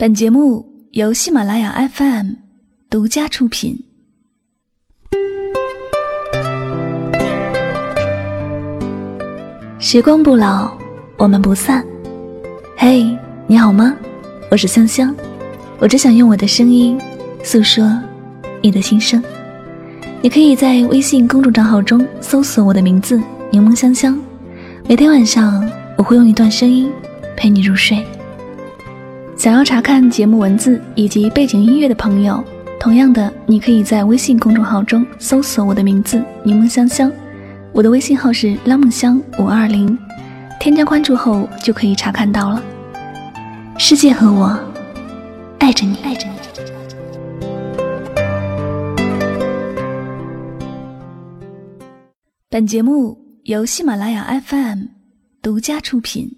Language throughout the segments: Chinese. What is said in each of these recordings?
本节目由喜马拉雅 FM 独家出品。时光不老，我们不散。嘿，你好吗？我是香香，我只想用我的声音诉说你的心声。你可以在微信公众账号中搜索我的名字“柠檬香香”，每天晚上我会用一段声音陪你入睡。想要查看节目文字以及背景音乐的朋友，同样的，你可以在微信公众号中搜索我的名字“柠檬香香”，我的微信号是拉梦香五二零，添加关注后就可以查看到了。世界和我爱着你，爱着你。本节目由喜马拉雅 FM 独家出品。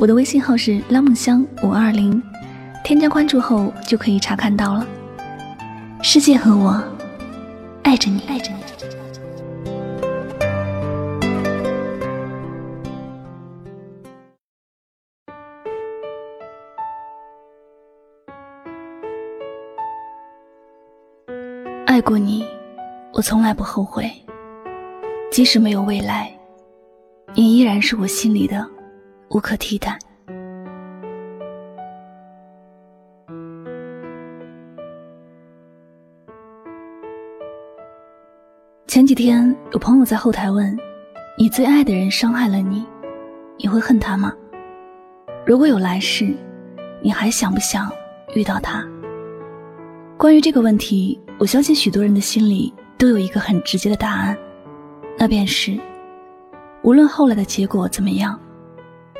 我的微信号是拉梦香五二零，添加关注后就可以查看到了。世界和我爱着你，爱着你。爱过你，我从来不后悔。即使没有未来，你依然是我心里的无可替代。前几天有朋友在后台问：“你最爱的人伤害了你，你会恨他吗？如果有来世，你还想不想遇到他？”关于这个问题，我相信许多人的心里都有一个很直接的答案，那便是：无论后来的结果怎么样，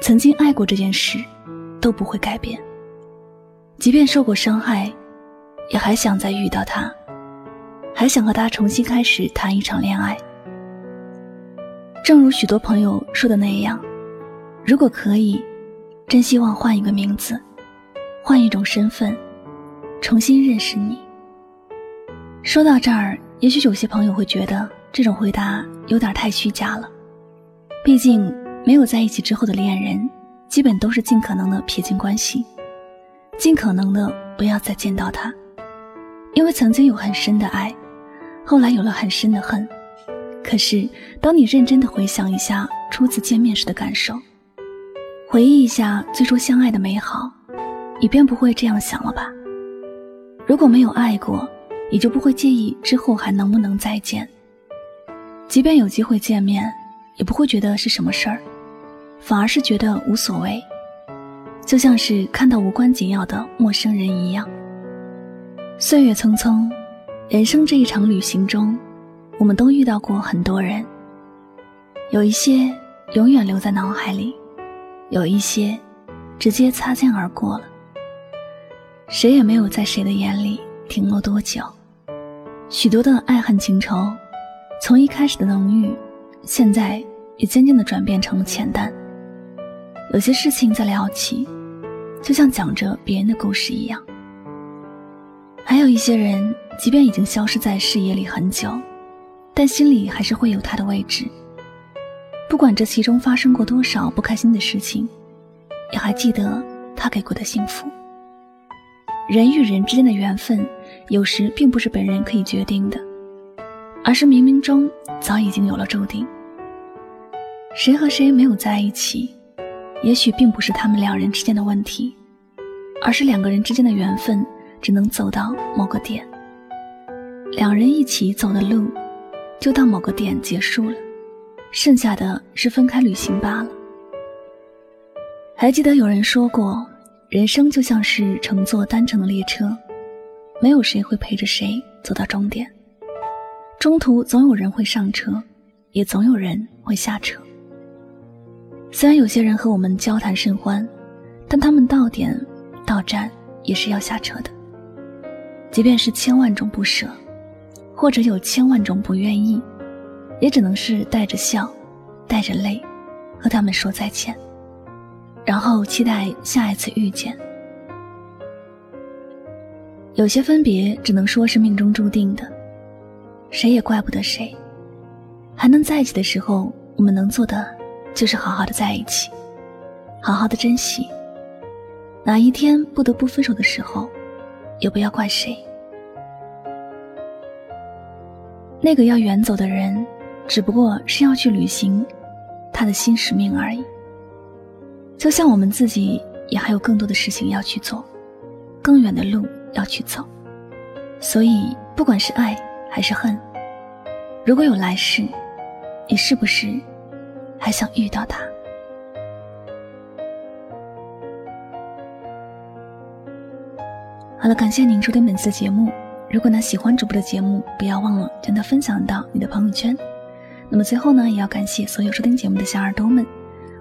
曾经爱过这件事都不会改变。即便受过伤害，也还想再遇到他，还想和他重新开始谈一场恋爱。正如许多朋友说的那样，如果可以，真希望换一个名字，换一种身份。重新认识你。说到这儿，也许有些朋友会觉得这种回答有点太虚假了。毕竟，没有在一起之后的恋人，基本都是尽可能的撇清关系，尽可能的不要再见到他，因为曾经有很深的爱，后来有了很深的恨。可是，当你认真的回想一下初次见面时的感受，回忆一下最初相爱的美好，你便不会这样想了吧？如果没有爱过，你就不会介意之后还能不能再见。即便有机会见面，也不会觉得是什么事儿，反而是觉得无所谓，就像是看到无关紧要的陌生人一样。岁月匆匆，人生这一场旅行中，我们都遇到过很多人，有一些永远留在脑海里，有一些直接擦肩而过了。谁也没有在谁的眼里停留多久，许多的爱恨情仇，从一开始的浓郁，现在也渐渐的转变成了浅淡。有些事情再聊起，就像讲着别人的故事一样。还有一些人，即便已经消失在视野里很久，但心里还是会有他的位置。不管这其中发生过多少不开心的事情，也还记得他给过的幸福。人与人之间的缘分，有时并不是本人可以决定的，而是冥冥中早已经有了注定。谁和谁没有在一起，也许并不是他们两人之间的问题，而是两个人之间的缘分只能走到某个点。两人一起走的路，就到某个点结束了，剩下的是分开旅行罢了。还记得有人说过。人生就像是乘坐单程的列车，没有谁会陪着谁走到终点。中途总有人会上车，也总有人会下车。虽然有些人和我们交谈甚欢，但他们到点到站也是要下车的。即便是千万种不舍，或者有千万种不愿意，也只能是带着笑，带着泪，和他们说再见，然后期待下一次遇见。有些分别只能说是命中注定的，谁也怪不得谁。还能在一起的时候，我们能做的就是好好的在一起，好好的珍惜。哪一天不得不分手的时候，也不要怪谁。那个要远走的人，只不过是要去履行他的新使命而已。就像我们自己，也还有更多的事情要去做，更远的路。要去走，所以不管是爱还是恨，如果有来世，你是不是还想遇到他？好了，感谢您收听本次节目。如果呢喜欢主播的节目，不要忘了将它分享到你的朋友圈。那么最后呢，也要感谢所有收听节目的小耳朵们。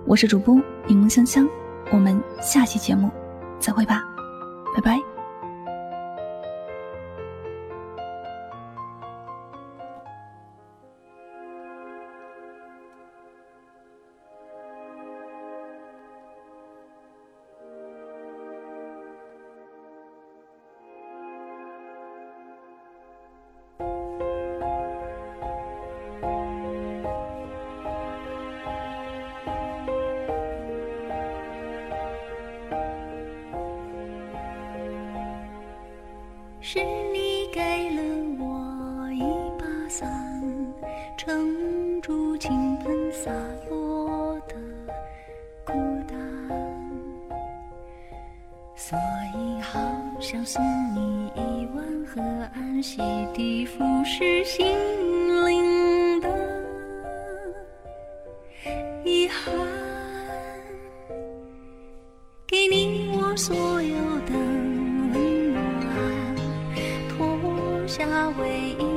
我是主播柠檬香香，我们下期节目再会吧，拜拜。是你给了我一把伞，撑住倾盆洒落的孤单，所以好想送你一碗河岸，洗涤腐蚀心。唯一。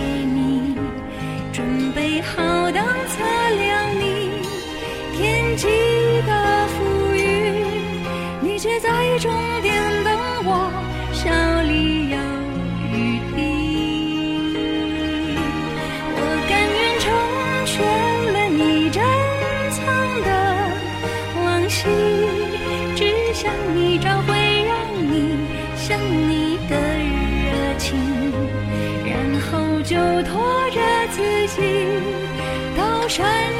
你。准备好，当测量你天际的浮云，你却在终自己到山